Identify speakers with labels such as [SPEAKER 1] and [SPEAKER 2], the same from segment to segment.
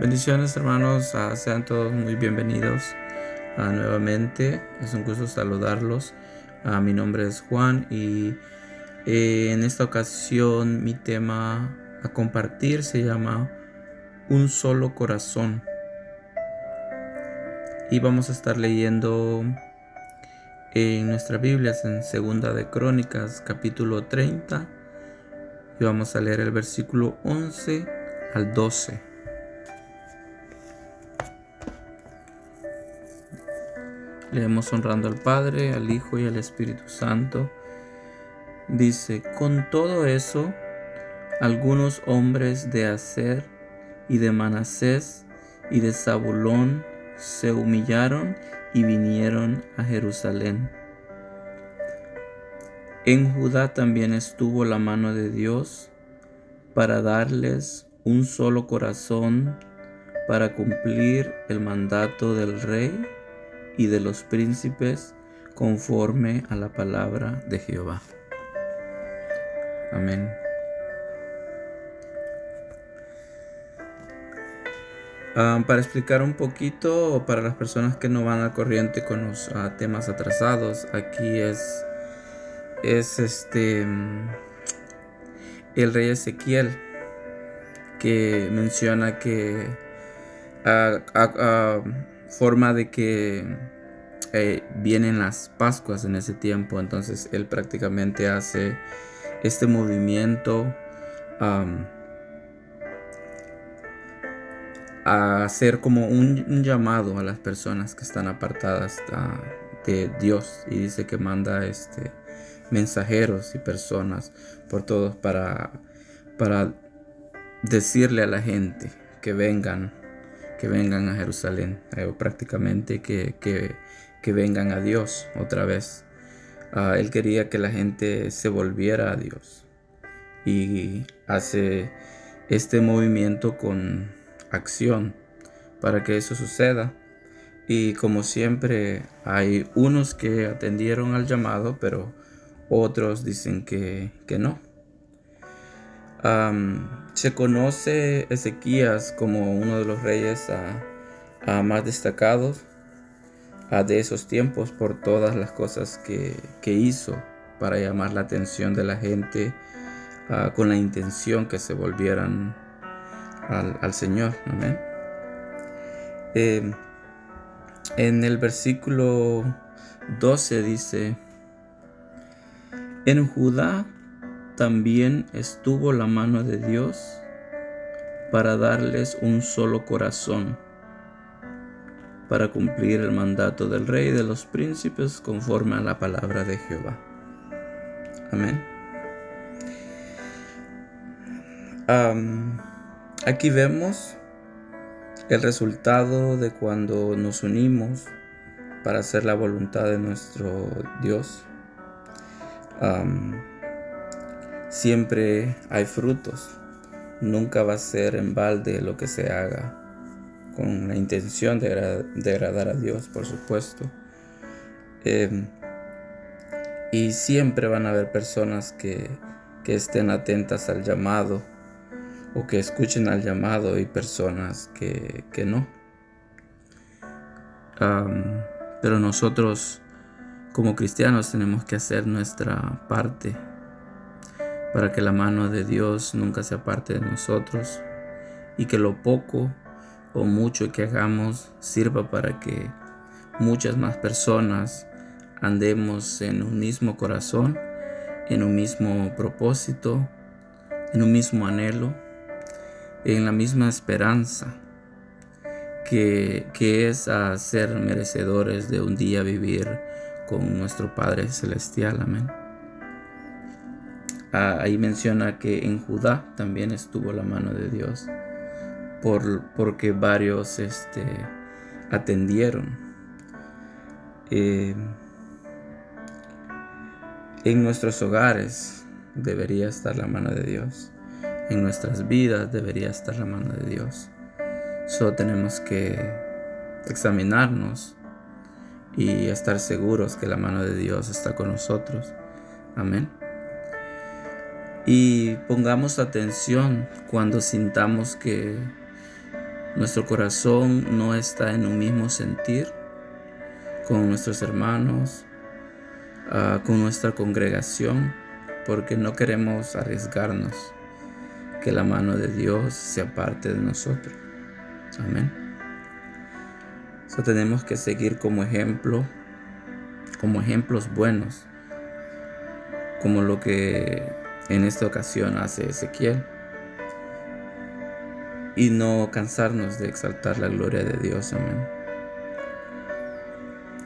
[SPEAKER 1] Bendiciones hermanos, ah, sean todos muy bienvenidos ah, nuevamente. Es un gusto saludarlos. Ah, mi nombre es Juan y eh, en esta ocasión mi tema a compartir se llama Un solo corazón. Y vamos a estar leyendo en nuestra Biblia en Segunda de Crónicas capítulo 30 y vamos a leer el versículo 11 al 12. Leemos honrando al Padre, al Hijo y al Espíritu Santo. Dice, con todo eso, algunos hombres de Aser y de Manasés y de Zabulón se humillaron y vinieron a Jerusalén. En Judá también estuvo la mano de Dios para darles un solo corazón para cumplir el mandato del rey y de los príncipes conforme a la palabra de Jehová. Amén. Ah, para explicar un poquito, para las personas que no van al corriente con los ah, temas atrasados, aquí es, es este mm, el rey Ezequiel que menciona que ah, forma de que eh, vienen las Pascuas en ese tiempo, entonces él prácticamente hace este movimiento a hacer como un, llamado a las personas que están apartadas ah, de Dios. Y dice que manda este mensajeros y personas por todos para para decirle a la gente que vengan vengan a Jerusalén, eh, prácticamente que, que, vengan a Dios otra vez. Ah, él quería que la gente se volviera a Dios y hace este movimiento con acción para que eso suceda. Y como siempre hay unos que atendieron al llamado, pero otros dicen que, que no se conoce Ezequías como uno de los reyes más destacados de esos tiempos por todas las cosas que, hizo para llamar la atención de la gente con la intención que se volvieran al, Señor. Amén. Em, en el versículo 12 dice, en Judá también estuvo la mano de Dios para darles un solo corazón, para cumplir el mandato del rey y de los príncipes conforme a la palabra de Jehová. Amén. aquí vemos el resultado de cuando nos unimos para hacer la voluntad de nuestro Dios siempre hay frutos. Nunca va a ser en balde lo que se haga con la intención de, agradar a Dios, por supuesto. Em, y siempre van a haber personas que, estén atentas al llamado o que escuchen al llamado y personas que, no. pero nosotros como cristianos tenemos que hacer nuestra parte para que la mano de Dios nunca se aparte de nosotros y que lo poco o mucho que hagamos sirva para que muchas más personas andemos en un mismo corazón, en un mismo propósito, en un mismo anhelo, en la misma esperanza que, que es a ser merecedores de un día vivir con nuestro Padre Celestial. Amén. Ah, ahí menciona que en Judá también estuvo la mano de Dios, por, porque varios este, atendieron. Eh, en nuestros hogares debería estar la mano de Dios. En nuestras vidas debería estar la mano de Dios. Solo tenemos que examinarnos y estar seguros que la mano de Dios está con nosotros. Amén. Y pongamos atención cuando sintamos que, nuestro corazón no está en un mismo sentir con nuestros hermanos, ah, con nuestra congregación, porque no queremos arriesgarnos que la mano de Dios sea parte de nosotros. Amén. So, tenemos que seguir como ejemplo, como ejemplos buenos, como lo que en esta ocasión hace Ezequiel y no cansarnos de exaltar la gloria de Dios. Amén.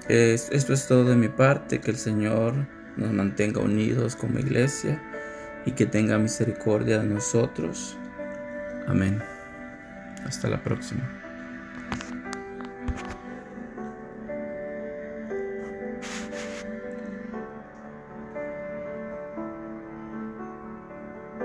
[SPEAKER 1] esto es todo de mi parte, que el Señor nos mantenga unidos como iglesia y que tenga misericordia de nosotros. Amén. Hasta la próxima.